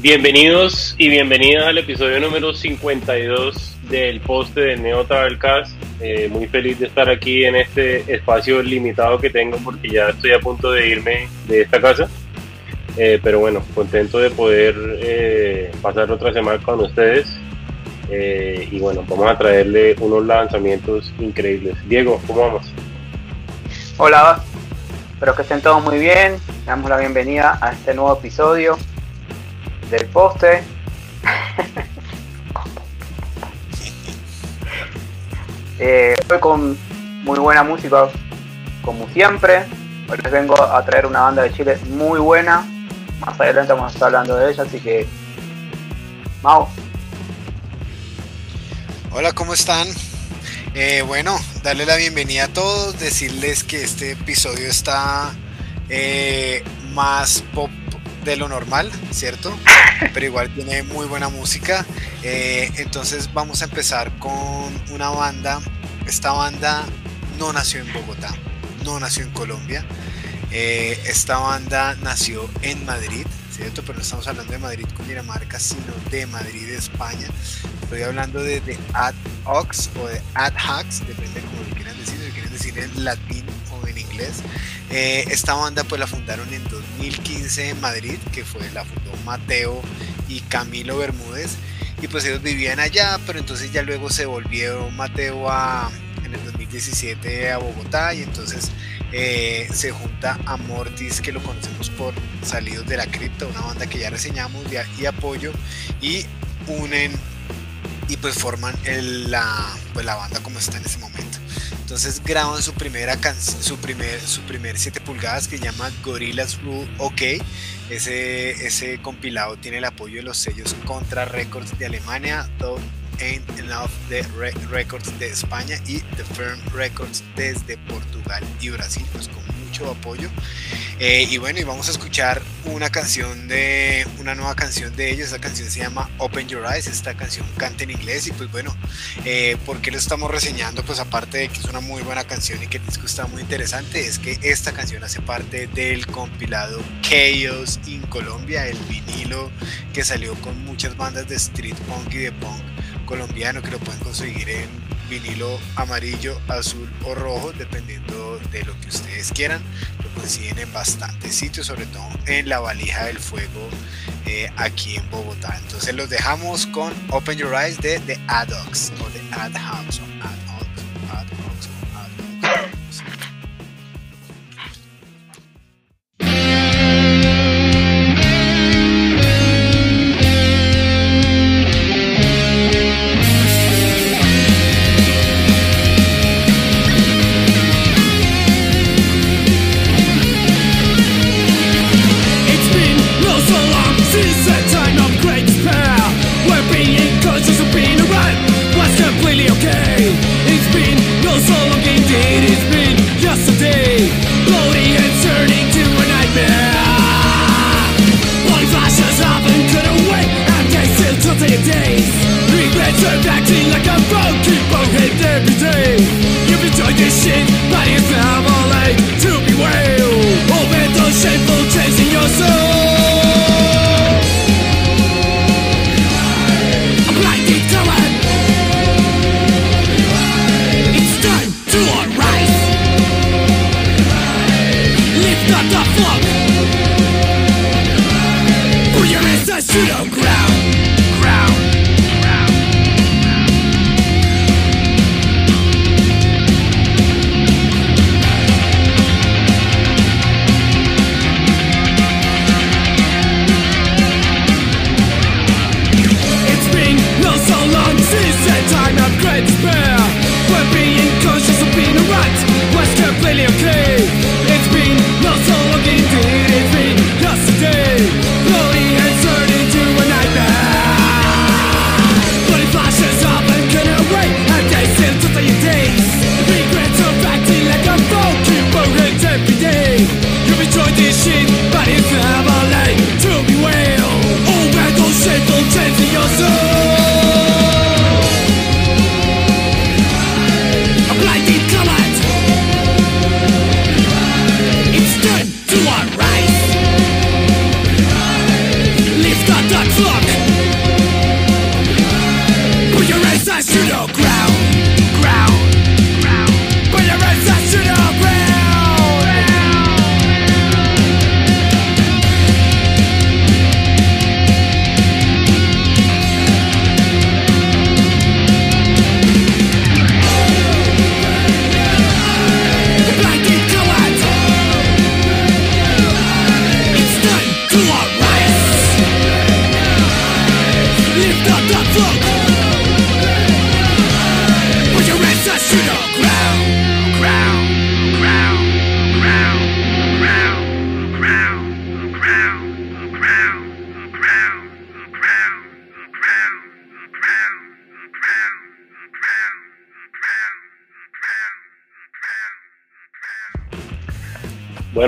Bienvenidos y bienvenidas al episodio número 52 del poste del Neo Travelcast. Eh, muy feliz de estar aquí en este espacio limitado que tengo porque ya estoy a punto de irme de esta casa. Eh, pero bueno, contento de poder eh, pasar otra semana con ustedes. Eh, y bueno, vamos a traerle unos lanzamientos increíbles. Diego, ¿cómo vamos? Hola, espero que estén todos muy bien. Damos la bienvenida a este nuevo episodio del poste. eh, con muy buena música, como siempre. Hoy les vengo a traer una banda de Chile muy buena. Más adelante vamos a estar hablando de ella, así que. Mau. Hola, ¿cómo están? Eh, bueno, darle la bienvenida a todos, decirles que este episodio está eh, más pop de lo normal, ¿cierto? Pero igual tiene muy buena música. Eh, entonces vamos a empezar con una banda. Esta banda no nació en Bogotá, no nació en Colombia. Eh, esta banda nació en Madrid, ¿cierto? Pero no estamos hablando de Madrid con Dinamarca, sino de Madrid, España. Estoy hablando de, de Ad Ox o de Ad Hacks, depende de cómo lo quieran decir, si quieren decir en latín Eh, esta banda pues la fundaron en 2015 en Madrid, que fue la fundó Mateo y Camilo Bermúdez. Y pues ellos vivían allá, pero entonces ya luego se volvió Mateo a, en el 2017 a Bogotá y entonces eh, se junta a Mortis, que lo conocemos por Salidos de la Cripta, una banda que ya reseñamos y, apoyo, y unen y pues forman la, pues la banda como está en ese momento. Entonces graban su primera canción, su primer, su primer 7 pulgadas que se llama Gorillaz Rule OK. Ese, ese compilado tiene el apoyo de los sellos Contra Records de Alemania, Dove Ain't Enough de Re Records de España y The Firm Records desde Portugal y Brasil, pues apoyo. Eh, y bueno, y vamos a escuchar una canción de una nueva canción de ellos. Esta canción se llama Open Your Eyes. Esta canción canta en inglés. Y pues bueno, eh, ¿por qué lo estamos reseñando? Pues aparte de que es una muy buena canción y que el disco está muy interesante, es que esta canción hace parte del compilado Chaos in Colombia, el vinilo que salió con muchas bandas de street punk y de punk colombiano que lo pueden conseguir en vinilo amarillo, azul o rojo, dependiendo de lo que ustedes quieran. Lo consiguen en bastantes sitios, sobre todo en la valija del fuego eh, aquí en Bogotá. Entonces los dejamos con Open Your Eyes de The Adox o The Ad House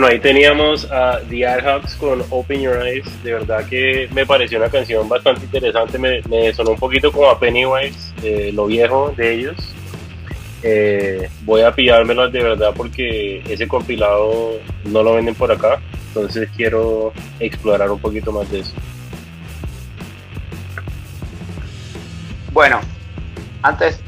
Bueno, ahí teníamos a The Adhawks con Open Your Eyes. De verdad que me pareció una canción bastante interesante. Me, me sonó un poquito como a Pennywise, eh, lo viejo de ellos. Eh, voy a pillármelas de verdad porque ese compilado no lo venden por acá. Entonces quiero explorar un poquito más de eso. Bueno, antes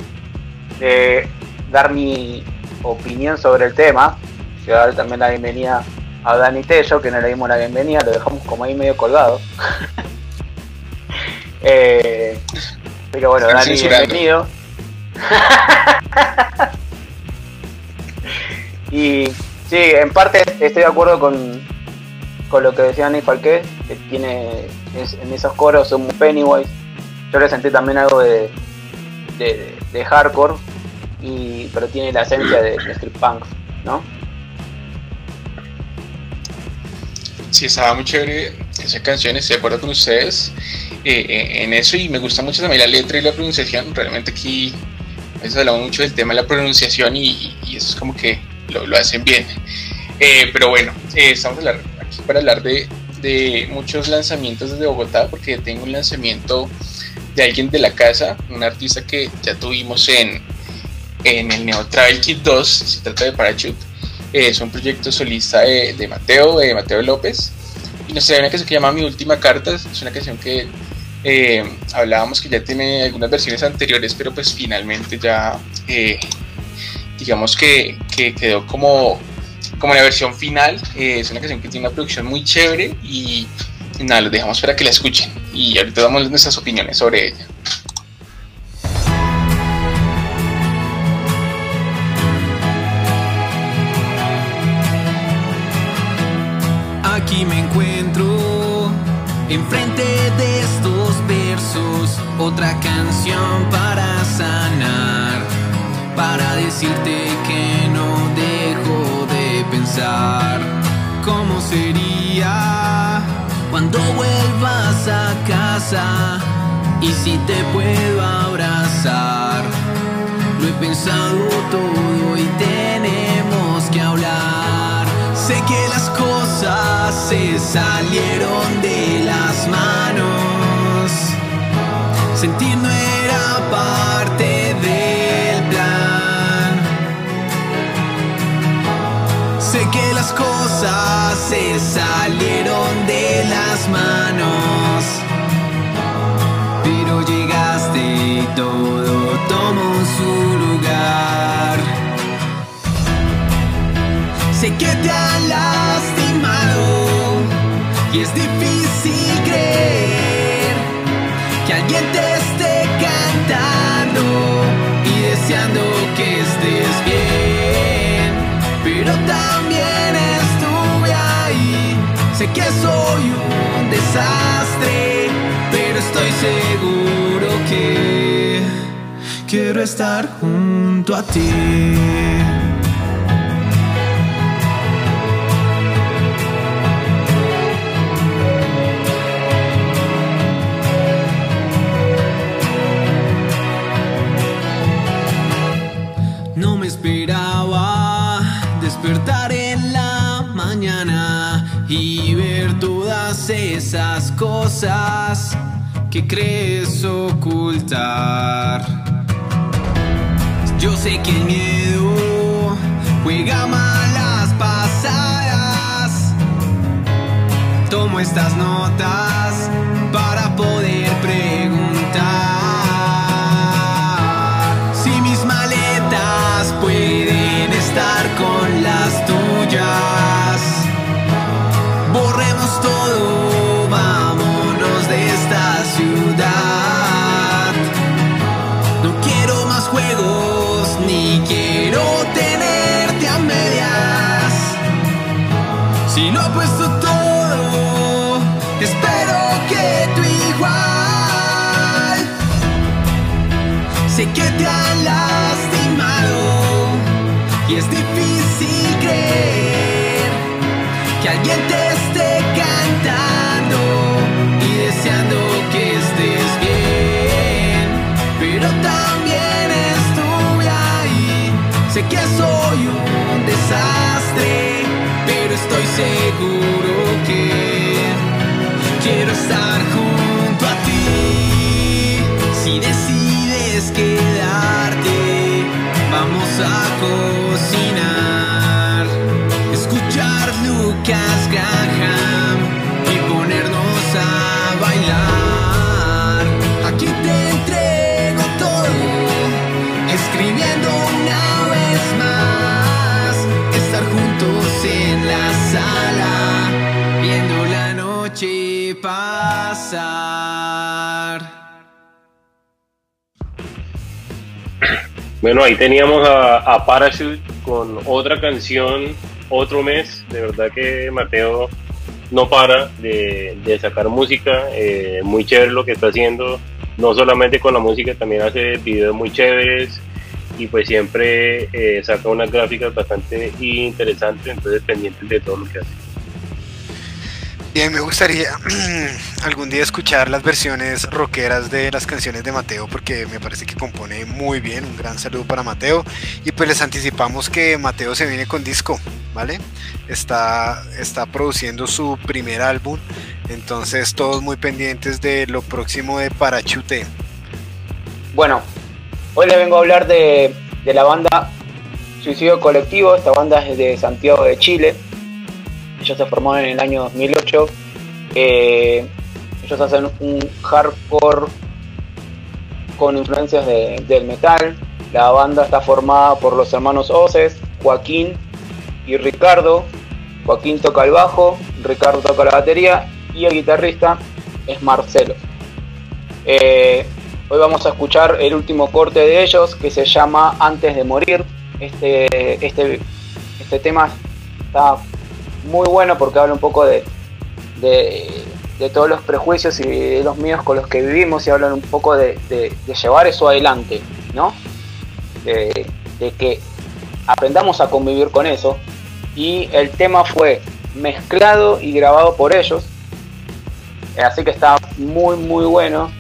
de dar mi opinión sobre el tema, quiero también la bienvenida a Dani Tello, que no le dimos la bienvenida, lo dejamos como ahí medio colgado. Eh, pero bueno, Están Dani, censurando. bienvenido. y sí, en parte estoy de acuerdo con, con lo que decía Dani Falqué, que tiene es- en esos coros muy Pennywise. Yo le sentí también algo de, de, de hardcore, y, pero tiene la esencia de, de street punk, ¿no? Sí, estaba muy chévere esa canción, estoy de acuerdo con ustedes eh, eh, en eso y me gusta mucho también la letra y la pronunciación. Realmente aquí veces hablamos mucho del tema de la pronunciación y, eso es como que lo, hacen bien. Eh, pero bueno, eh, estamos aquí para hablar de, de muchos lanzamientos desde Bogotá porque tengo un lanzamiento de alguien de la casa, un artista que ya tuvimos en, en el Neo Travel Kit 2, se trata de Parachute. Eh, es un proyecto solista de, Mateo, de Mateo López. Y nos trae una canción que se llama Mi Última Carta. Es una canción que eh, hablábamos que ya tiene algunas versiones anteriores, pero pues finalmente ya eh, digamos que, que quedó como, como la versión final. Es una canción que tiene una producción muy chévere y nada, los dejamos para que la escuchen. Y ahorita damos nuestras opiniones sobre ella. Aquí me encuentro enfrente de estos versos, otra canción para sanar, para decirte que no dejo de pensar cómo sería cuando vuelvas a casa y si te puedo abrazar. Lo he pensado todo y tenemos se salieron de las manos. Sentir no era parte del plan. Sé que las cosas se salieron de las manos. Pero llegaste y todo tomó su lugar. Sé que te lastimado y es difícil creer que alguien te esté cantando y deseando que estés bien. Pero también estuve ahí, sé que soy un desastre, pero estoy seguro que quiero estar junto a ti. Esas cosas que crees ocultar. Yo sé que el miedo juega malas pasadas. Tomo estas notas que te han lastimado Y es difícil creer que alguien te esté cantando y deseando que estés bien. Pero también estuve ahí, sé que soy un desastre, pero estoy seguro que quiero estar Bueno, ahí teníamos a, a Parachute con otra canción, otro mes. De verdad que Mateo no para de, sacar música. eh, muy chévere lo que está haciendo. No solamente con la música, también hace videos muy chéveres. Y pues siempre eh, saca unas gráficas bastante interesantes. Entonces pendientes de todo lo que hace. Bien, me gustaría algún día escuchar las versiones rockeras de las canciones de Mateo porque me parece que compone muy bien. Un gran saludo para Mateo. Y pues les anticipamos que Mateo se viene con disco, ¿vale? Está, está produciendo su primer álbum. Entonces todos muy pendientes de lo próximo de Parachute. Bueno, hoy les vengo a hablar de, de la banda Suicidio Colectivo. Esta banda es de Santiago de Chile. Ellos se formaron en el año 2008. Eh, ellos hacen un hardcore con influencias de- del metal. La banda está formada por los hermanos Oces, Joaquín y Ricardo. Joaquín toca el bajo, Ricardo toca la batería y el guitarrista es Marcelo. Eh, hoy vamos a escuchar el último corte de ellos que se llama Antes de morir. Este, este, este tema está muy bueno porque habla un poco de, de, todos los prejuicios y de los miedos con los que vivimos y hablan un poco de, de- llevar eso adelante, ¿no? De, de que aprendamos a convivir con eso. Y el tema fue mezclado y grabado por ellos. Así que está muy muy bueno.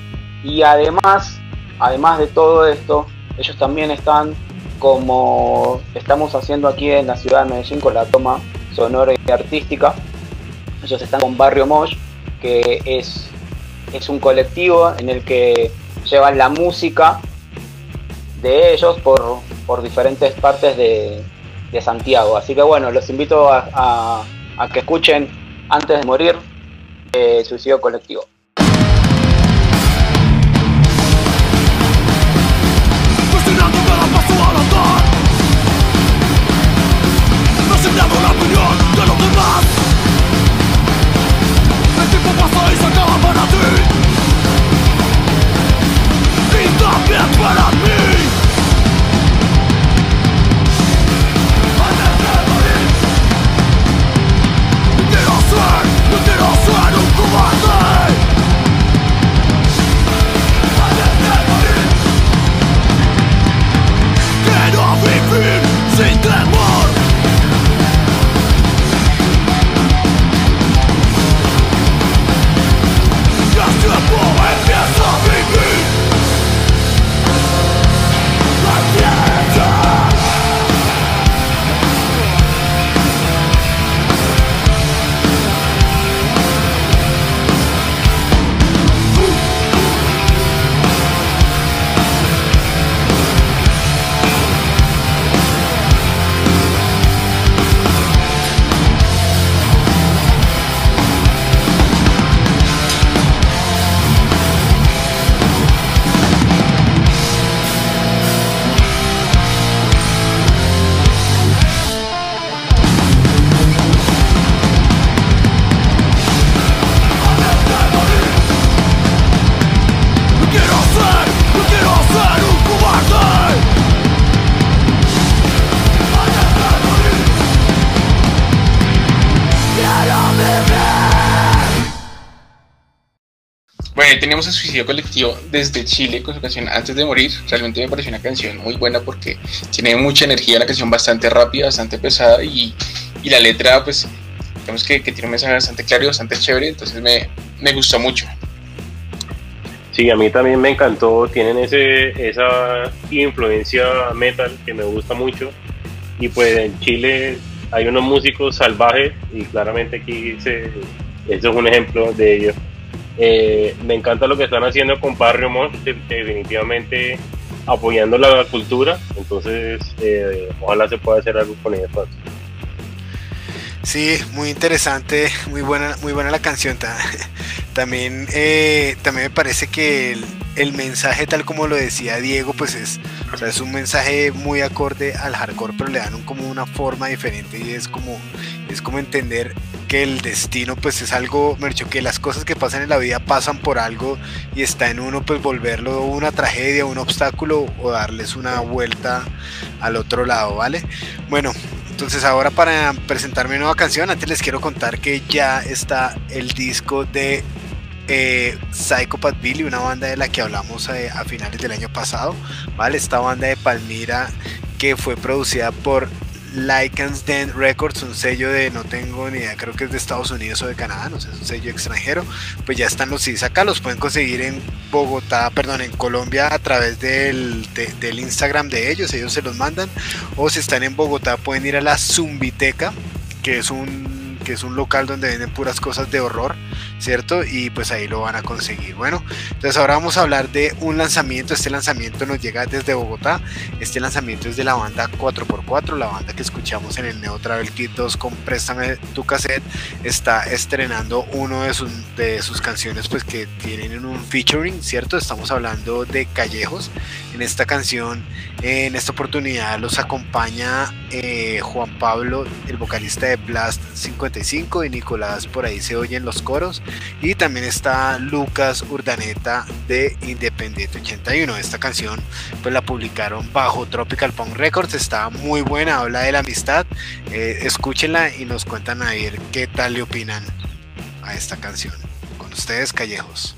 Y además, además de todo esto, ellos también están como estamos haciendo aquí en la ciudad de Medellín con la toma sonora y artística. Ellos están con Barrio Mosh, que es, es un colectivo en el que llevan la música de ellos por, por diferentes partes de, de Santiago. Así que bueno, los invito a, a- que escuchen antes de morir Suicidio Colectivo. Ahí teníamos el suicidio colectivo desde Chile con su canción Antes de Morir. Realmente me pareció una canción muy buena porque tiene mucha energía, una canción bastante rápida, bastante pesada y, la letra, pues, digamos que, que, tiene un mensaje bastante claro y bastante chévere. Entonces me, me gustó mucho. Sí, a mí también me encantó. Tienen ese, esa influencia metal que me gusta mucho. Y pues en Chile hay unos músicos salvajes y claramente aquí se, eso es un ejemplo de ello. Eh, me encanta lo que están haciendo con Barrio Montt, definitivamente apoyando la cultura, entonces eh, ojalá se pueda hacer algo con ellos. Sí, muy interesante, muy buena, muy buena la canción. También, eh, también me parece que el, mensaje, tal como lo decía Diego, pues es, es un mensaje muy acorde al hardcore, pero le dan como una forma diferente y es como, es como entender que el destino pues es algo, Mercho, que las cosas que pasan en la vida pasan por algo y está en uno pues volverlo una tragedia, un obstáculo o darles una vuelta al otro lado, ¿vale? Bueno, entonces ahora para presentar mi nueva canción, antes les quiero contar que ya está el disco de eh, Psychopath Billy, una banda de la que hablamos eh, a finales del año pasado, ¿vale? Esta banda de Palmira que fue producida por Lycans Den Records, un sello de no tengo ni idea, creo que es de Estados Unidos o de Canadá, no sé, es un sello extranjero. Pues ya están los CDs acá, los pueden conseguir en Bogotá, perdón, en Colombia a través del, de, del Instagram de ellos, ellos se los mandan. O si están en Bogotá, pueden ir a la Zumbiteca, que es un que es un local donde venden puras cosas de horror, ¿cierto? Y pues ahí lo van a conseguir. Bueno, entonces ahora vamos a hablar de un lanzamiento. Este lanzamiento nos llega desde Bogotá. Este lanzamiento es de la banda 4x4, la banda que escuchamos en el Neo Travel Kit 2 con Préstame tu cassette. Está estrenando uno de sus, de sus canciones pues que tienen un featuring, ¿cierto? Estamos hablando de Callejos. En esta canción, en esta oportunidad los acompaña eh, Juan Pablo, el vocalista de Blast 50 y Nicolás por ahí se oyen los coros y también está Lucas Urdaneta de Independiente 81 esta canción pues la publicaron bajo Tropical Punk Records. Está muy buena habla de la amistad. Eh, escúchenla y nos cuentan a ver qué tal le opinan a esta canción. Con ustedes Callejos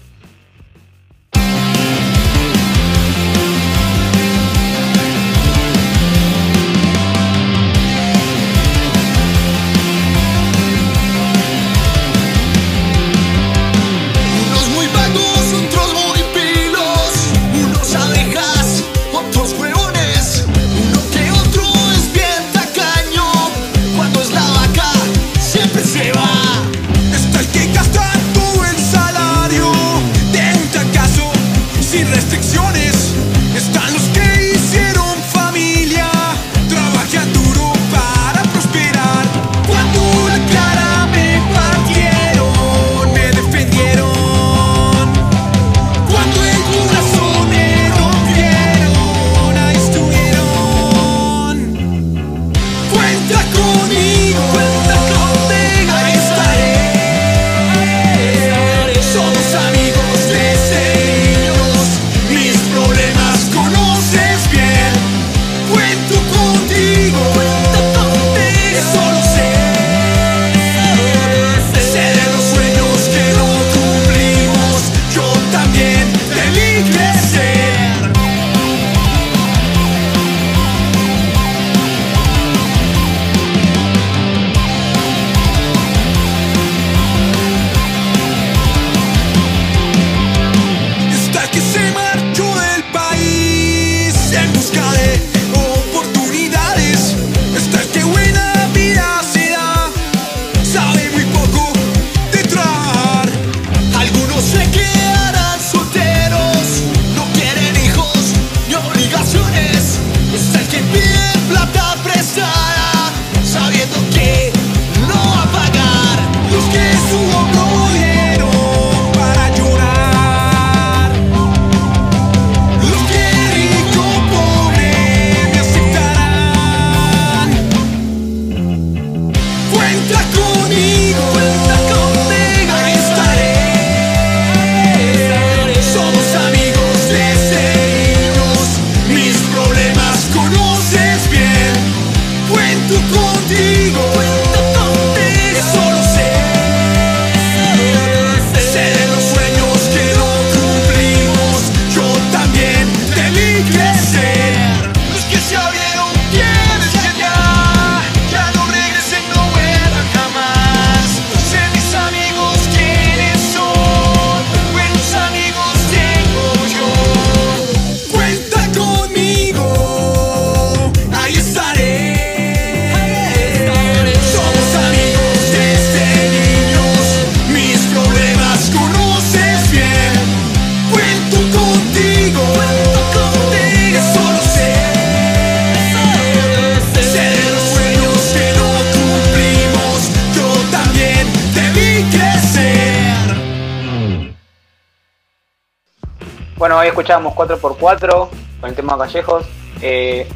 Bueno, hoy escuchábamos 4x4 con el tema Callejos. Eh,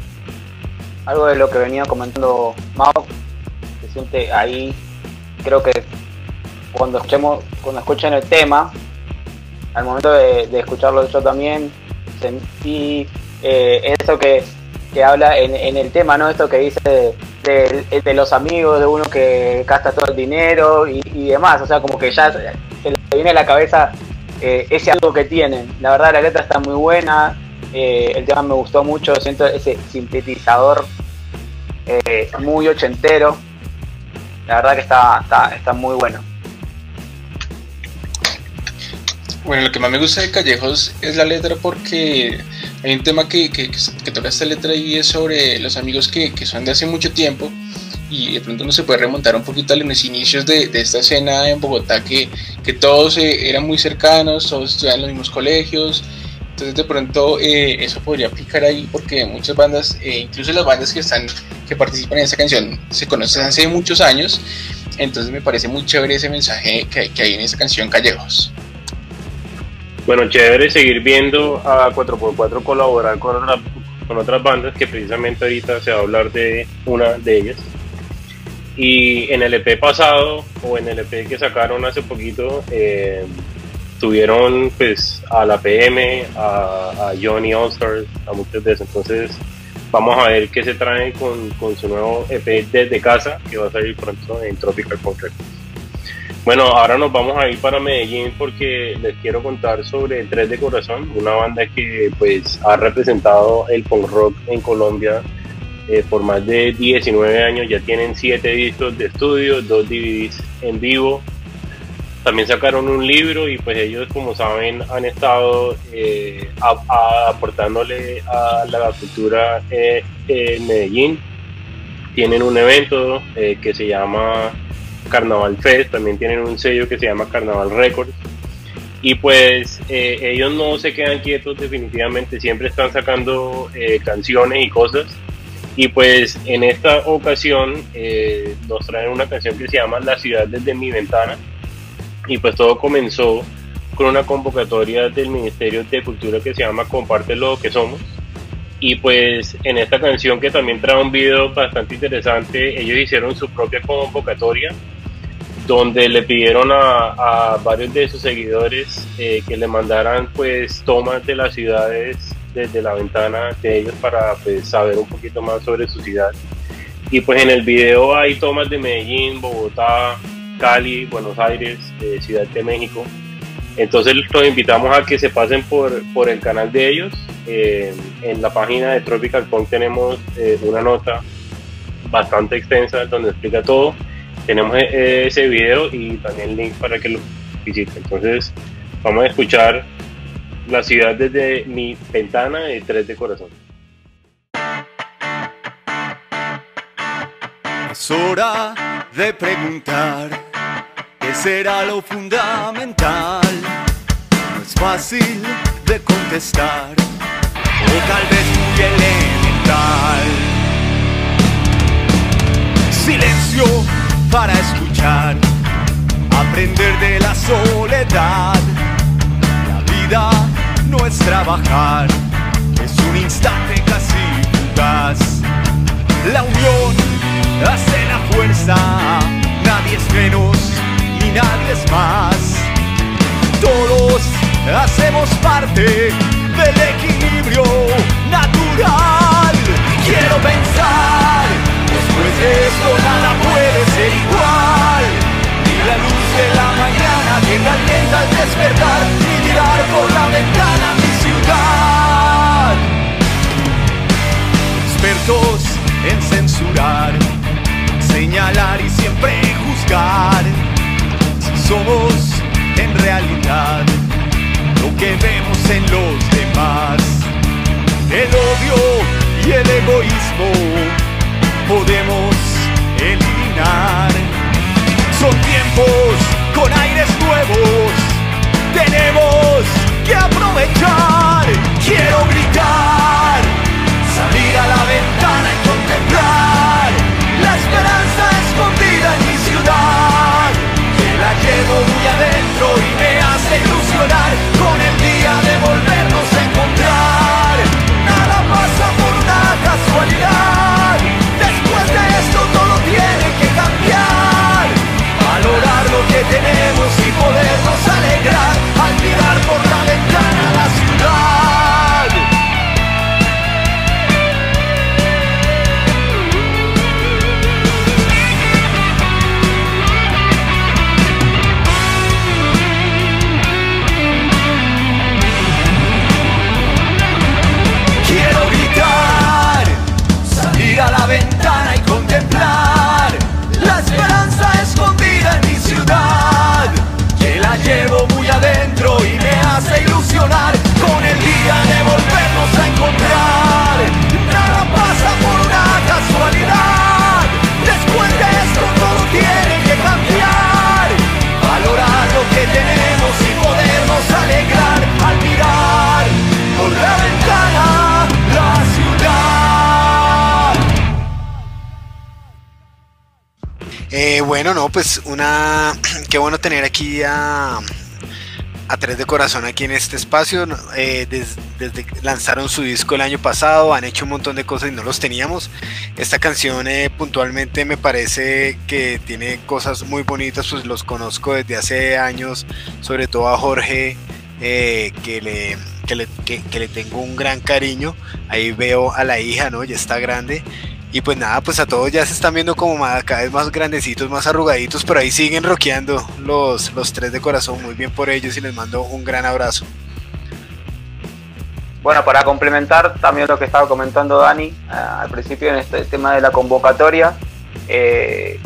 algo de lo que venía comentando Mao, se siente ahí, creo que cuando escuchemos, cuando escuchen el tema, al momento de, de escucharlo yo también, sentí eh, eso que, que habla en, el tema, ¿no? Esto que dice de, de- de los amigos, de uno que gasta todo el dinero y, y demás, o sea, como que ya se le viene a la cabeza eh, ese algo que tienen. La verdad, la letra está muy buena, eh, el tema me gustó mucho, siento ese sintetizador eh, muy ochentero. La verdad que está, está, está muy bueno. Bueno, lo que más me gusta de Callejos es la letra porque hay un tema que, que, que, toca esta letra y es sobre los amigos que, que son de hace mucho tiempo y de pronto uno se puede remontar un poquito a los inicios de, de esta escena en Bogotá que, que todos eh, eran muy cercanos, todos estudiaban en los mismos colegios, entonces de pronto eh, eso podría aplicar ahí porque muchas bandas, eh, incluso las bandas que están que participan en esta canción se conocen hace muchos años, entonces me parece muy chévere ese mensaje que, que hay en esta canción Callejos. Bueno, chévere seguir viendo a 4x4 colaborar con, con otras bandas que precisamente ahorita se va a hablar de una de ellas. Y en el EP pasado o en el EP que sacaron hace poquito, eh, tuvieron pues a la PM, a, Johnny Allstars, a muchos de esos. Entonces vamos a ver qué se trae con, con su nuevo EP desde casa, que va a salir pronto en Tropical Records. Bueno, ahora nos vamos a ir para Medellín porque les quiero contar sobre Tres de Corazón, una banda que pues ha representado el punk rock en Colombia eh, por más de 19 años, ya tienen 7 discos de estudio, 2 DVDs en vivo, también sacaron un libro y pues ellos como saben han estado eh, aportándole a la cultura eh, en Medellín, tienen un evento eh, que se llama Carnaval Fest, también tienen un sello que se llama Carnaval Records. Y pues ellos no se quedan quietos definitivamente, siempre están sacando canciones y cosas. Y pues en esta ocasión eh, nos traen una canción que se llama La ciudad desde mi ventana. Y pues todo comenzó con una convocatoria del Ministerio de Cultura que se llama Comparte lo que somos. Y pues en esta canción que también trae un video bastante interesante, ellos hicieron su propia convocatoria donde le pidieron a, varios de sus seguidores eh, que le mandaran pues tomas de las ciudades desde la ventana de ellos para pues saber un poquito más sobre su ciudad. Y pues en el video hay tomas de Medellín, Bogotá, Cali, Buenos Aires, eh, Ciudad de México. Entonces los invitamos a que se pasen por, por el canal de ellos. Eh, en la página de Tropical Punk tenemos eh, una nota bastante extensa donde explica todo. Tenemos eh, ese video y también link para que lo visiten. Entonces vamos a escuchar la ciudad desde mi ventana de Tres de Corazón. Es hora de preguntar qué será lo fundamental. No es fácil de contestar, o tal vez muy elemental. Silencio para escuchar, aprender de la soledad. La vida no es trabajar, es un instante casi fugaz. La unión hace la fuerza, nadie es menos ni nadie es más. Todos hacemos parte del equilibrio natural. Quiero pensar, después de esto nada puede ser igual. Que calienta al despertar, ni mirar por la ventana mi ciudad expertos en censurar, señalar y siempre juzgar. Si somos en realidad lo que vemos en los demás, el odio y el egoísmo podemos eliminar. Quiero gritar salir a la ventana y contemplar la esperanza escondida en mi ciudad, que la llevo muy adentro y me hace ilusionar Eh, bueno, no, pues una. Qué bueno tener aquí a. A Tres de Corazón aquí en este espacio. eh, des- desde lanzaron su disco el año pasado, han hecho un montón de cosas y no los teníamos. Esta canción eh, puntualmente me parece que tiene cosas muy bonitas, pues los conozco desde hace años, sobre todo a Jorge, que, le, que, le, que le tengo un gran cariño. Ahí veo a la hija, ¿no? Ya está grande. Y pues nada, pues a todos ya se están viendo como más- cada vez más grandecitos, más arrugaditos, pero ahí siguen rockeando los, los tres de corazón. Muy bien por ellos y les mando un gran abrazo. Bueno, para complementar también lo que estaba comentando Dani eh, al principio en este tema de la convocatoria, eh,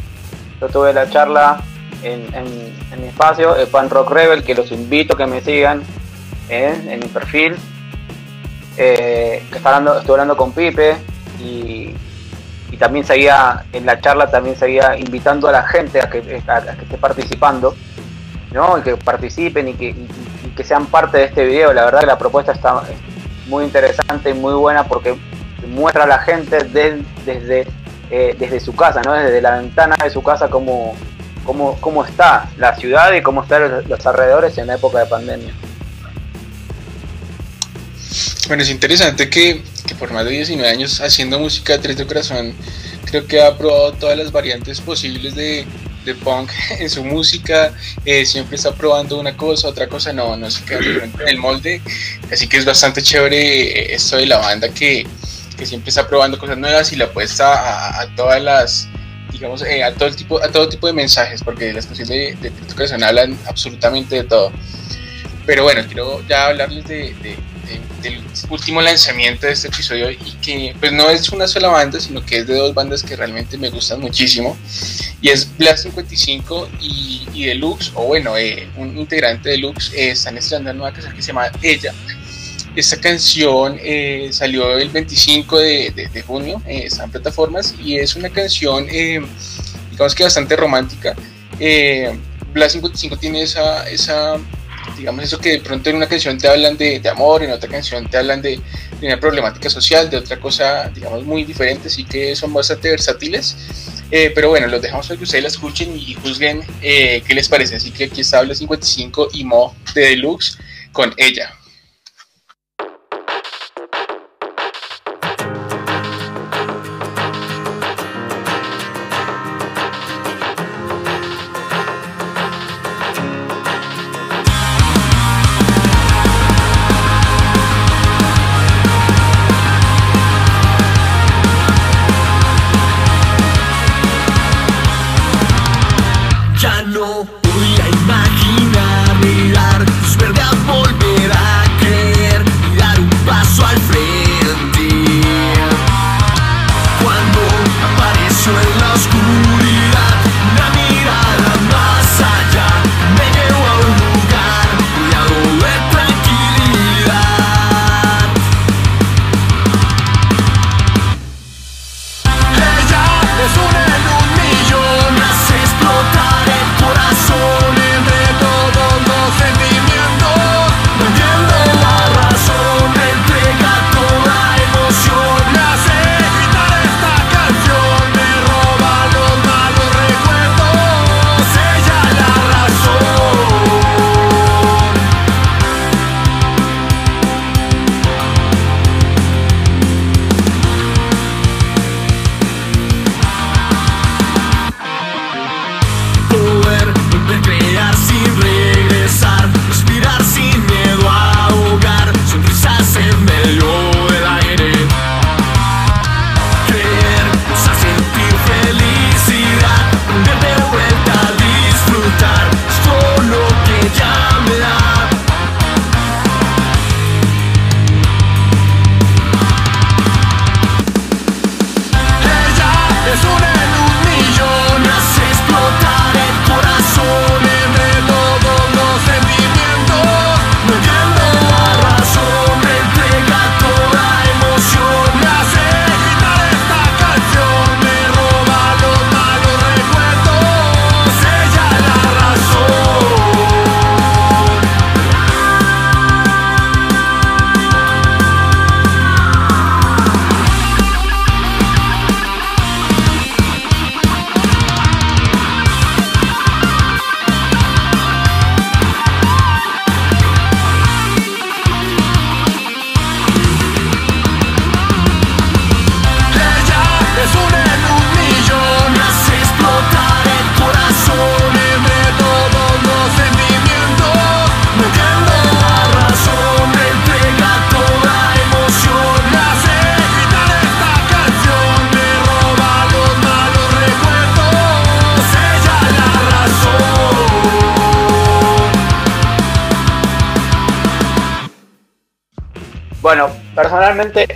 yo tuve la charla en, en- mi espacio, el Pan Rock Rebel, que los invito a que me sigan eh, en mi perfil. Eh, está hablando, estuve hablando con Pipe y, y también seguía en la charla, también seguía invitando a la gente a que, a- que esté participando. ¿no? Y que participen y que, que sean parte de este video. La verdad que la propuesta está muy interesante y muy buena porque muestra a la gente de- desde, eh, desde su casa, ¿no? desde la ventana de su casa cómo, cómo, cómo está la ciudad y cómo están los, los alrededores en la época de pandemia. Bueno, es interesante que por más de 19 años haciendo música de Corazón, creo que ha probado todas las variantes posibles de, de punk en su música. eh, siempre está probando una cosa, otra cosa, no, no se queda en el molde. Así que es bastante chévere esto de la banda que, que siempre está probando cosas nuevas y la apuesta a, a todas las digamos eh, a todo el tipo a todo tipo de mensajes porque las canciones de, de Corazón hablan absolutamente de todo pero bueno, quiero ya hablarles de, de- de- del último lanzamiento de este episodio y que pues no es una sola banda, sino que es de dos bandas que realmente me gustan muchísimo. Y es Blast 55 y, y Deluxe, o bueno, eh, un integrante de Deluxe, eh, están estrenando una nueva canción que se llama Ella. Esta canción eh, salió el 25 de, de- de junio, eh, está en plataformas y es una canción, eh, digamos que bastante romántica. Eh, Blast 55 tiene esa, esa digamos eso que de pronto en una canción te hablan de, de amor, en otra canción te hablan de, una problemática social, de otra cosa, digamos, muy diferente, así que son bastante versátiles. Eh, pero bueno, los dejamos para que ustedes la escuchen y juzguen eh, qué les parece. Así que aquí está Habla 55 y Mo de Deluxe con ella.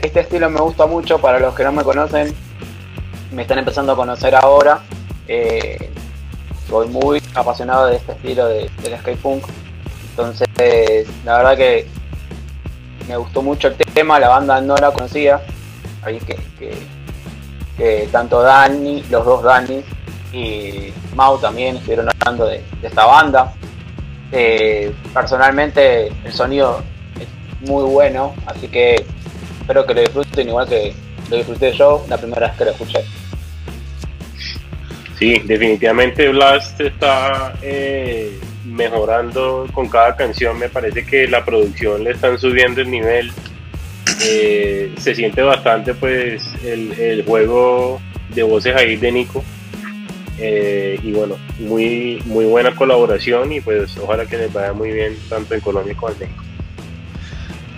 Este estilo me gusta mucho. Para los que no me conocen, me están empezando a conocer ahora. Eh, soy muy apasionado de este estilo de, del skate punk. Entonces, la verdad que me gustó mucho el tema. La banda no la conocía. Ahí que, tanto Dani, los dos Dani y Mau también estuvieron hablando de, de esta banda. Eh, personalmente, el sonido es muy bueno, así que espero que lo disfruten igual que lo disfruté yo la primera vez que lo escuché. Sí, definitivamente Blast está eh, mejorando con cada canción. Me parece que la producción le están subiendo el nivel. Eh, se siente bastante pues el, el juego de voces ahí de Nico. Eh, y bueno, muy, muy buena colaboración y pues ojalá que les vaya muy bien tanto en Colombia como en México.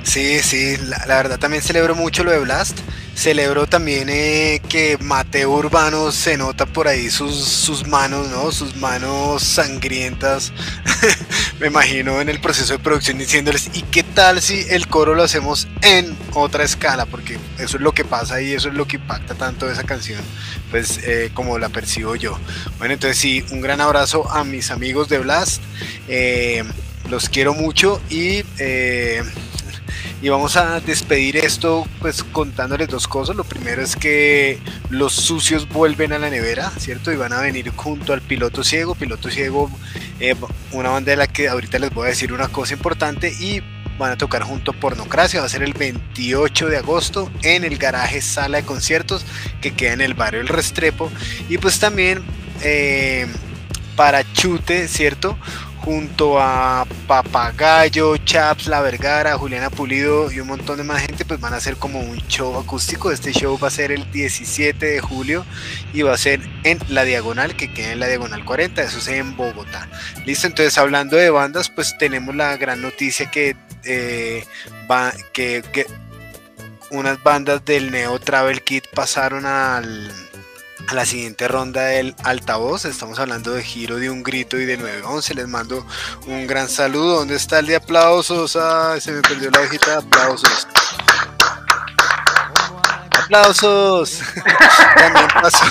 Sí, sí, la, verdad también celebro mucho lo de Blast. Celebro también eh, que Mateo Urbano se nota por ahí sus, sus manos, ¿no? Sus manos sangrientas. Me imagino en el proceso de producción diciéndoles, ¿y qué tal si el coro lo hacemos en otra escala? Porque eso es lo que pasa y eso es lo que impacta tanto esa canción, pues eh, como la percibo yo. Bueno, entonces sí, un gran abrazo a mis amigos de Blast. Eh, los quiero mucho y y vamos a despedir esto pues contándoles dos cosas. Lo primero es que los sucios vuelven a la nevera, ¿cierto? Y van a venir junto al piloto ciego. Piloto ciego, eh, una banda de la que ahorita les voy a decir una cosa importante y van a tocar junto a Pornocracia. Va a ser el 28 de agosto en el garaje Sala de Conciertos que queda en el barrio El Restrepo. Y pues también eh, para Chute, ¿cierto? junto a Papagayo, Chaps, La Vergara, Juliana Pulido y un montón de más gente, pues van a hacer como un show acústico. Este show va a ser el 17 de julio y va a ser en La Diagonal, que queda en la Diagonal 40, eso es en Bogotá. Listo, entonces hablando de bandas, pues tenemos la gran noticia que, eh, va, que, que unas bandas del Neo Travel Kit pasaron al a la siguiente ronda del altavoz. Estamos hablando de Giro de un grito y de 911. Les mando un gran saludo. ¿Dónde está el de aplausos? Ay, se me perdió la hojita de aplausos. ¡Aplausos! También pasó,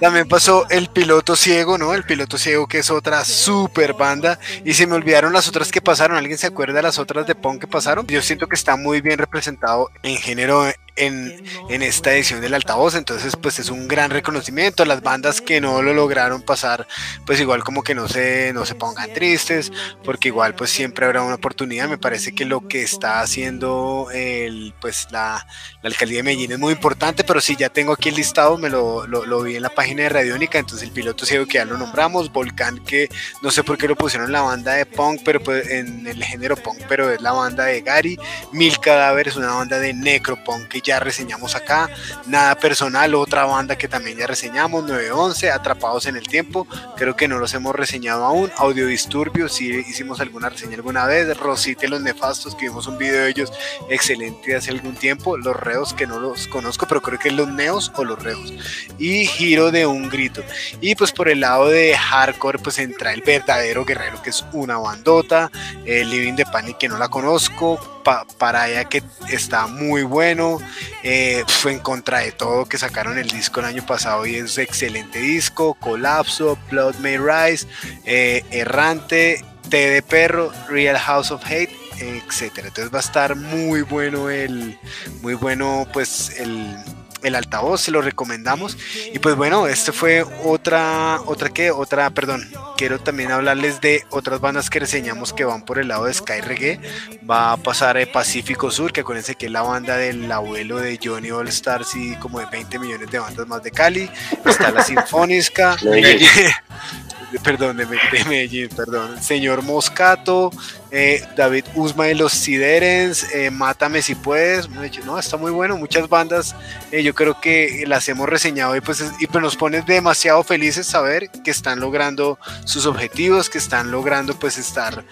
también pasó el piloto ciego, ¿no? El piloto ciego que es otra super banda. Y se me olvidaron las otras que pasaron. ¿Alguien se acuerda de las otras de Punk que pasaron? Yo siento que está muy bien representado en género en, en, esta edición del altavoz. Entonces, pues es un gran reconocimiento. Las bandas que no lo lograron pasar, pues igual como que no se, no se pongan tristes, porque igual pues siempre habrá una oportunidad. Me parece que lo que está haciendo el, pues la, la alcaldía de Medellín es muy importante, pero sí, ya tengo aquí el listado, me lo, lo, lo vi en la página de Radiónica, entonces el piloto ciego que ya lo nombramos, Volcán que no sé por qué lo pusieron en la banda de punk, pero pues en el género punk, pero es la banda de Gary, Mil Cadáveres, una banda de necropunk que ya reseñamos acá, Nada Personal, otra banda que también ya reseñamos, 911, Atrapados en el Tiempo, creo que no los hemos reseñado aún, Audio Disturbio, sí hicimos alguna reseña alguna vez, Rosite Los Nefastos, que vimos un video de ellos excelente hace algún tiempo, Los Reos, que no los conozco, pero creo que Los Neos o Los Reos, y Giro de un Grito, y pues por el lado de Hardcore, pues entra el verdadero guerrero, que es una bandota, eh, Living the Panic, que no la conozco, pa para allá que está muy bueno, eh, fue en contra de todo que sacaron el disco el año pasado y es excelente disco, Colapso, Blood May Rise, eh, Errante, T de Perro, Real House of Hate, etcétera. Entonces va a estar muy bueno el, muy bueno pues el el altavoz, se lo recomendamos. Y pues bueno, este fue otra, otra que, otra, perdón, quiero también hablarles de otras bandas que reseñamos que van por el lado de Sky Reggae. Va a pasar a Pacífico Sur, que acuérdense que es la banda del abuelo de Johnny All Stars y como de 20 millones de bandas más de Cali. Está la Sinfónica. perdón, de, de, Medellín, perdón. Señor Moscato, eh, David Usma y los Siderens, eh, Mátame si puedes. No, está muy bueno. Muchas bandas, eh, yo creo que las hemos reseñado y pues, y pues nos pone demasiado felices saber que están logrando sus objetivos, que están logrando pues estar,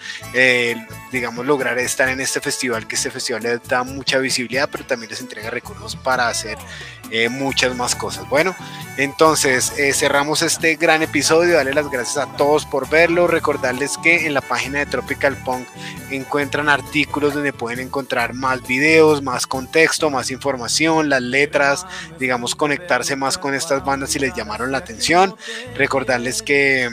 digamos, lograr estar en este festival, que este festival les da mucha visibilidad, pero también les entrega recursos para hacer eh, muchas más cosas. Bueno, entonces eh, cerramos este gran episodio, darle las gracias a todos por verlo, recordarles que en la página de Tropical Punk encuentran artículos donde pueden encontrar más videos, más contexto, más información, las letras, digamos conectarse más con estas bandas si les llamaron la atención, recordarles que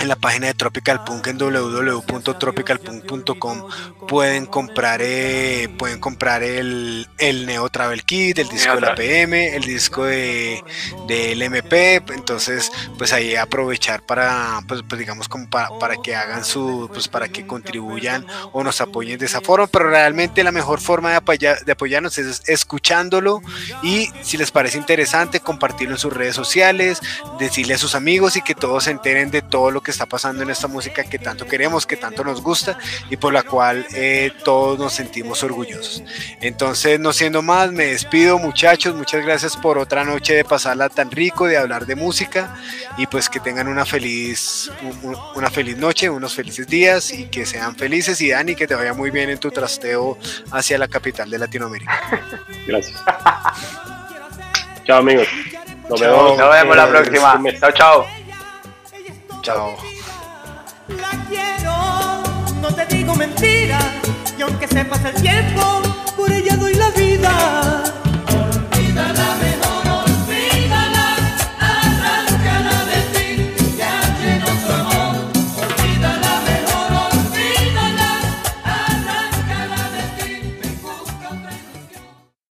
en la página de Tropical Punk en www.tropicalpunk.com pueden comprar eh, pueden comprar el, el Neo Travel Kit, el disco de la PM, el disco de del MP, entonces pues ahí aprovechar para pues, pues digamos como para, para, que hagan su pues para que contribuyan o nos apoyen de esa forma, pero realmente la mejor forma de, apoyar, de apoyarnos es escuchándolo y si les parece interesante compartirlo en sus redes sociales, decirle a sus amigos y que todos se enteren de todo lo que está pasando en esta música que tanto queremos, que tanto nos gusta y por la cual eh, todos nos sentimos orgullosos. Entonces, no siendo más, me despido muchachos, muchas gracias por otra noche de pasarla tan rico, de hablar de música y pues que tengan una feliz, una feliz noche, unos felices días y que sean felices y Dani, que te vaya muy bien en tu trasteo hacia la capital de Latinoamérica. Gracias. chao amigos. Nos vemos, Nos vemos la próxima. Chao, chao. Chao. La quiero, no te digo mentiras, y aunque sepas el tiempo, por ella doy la vida. Olvídala mejor.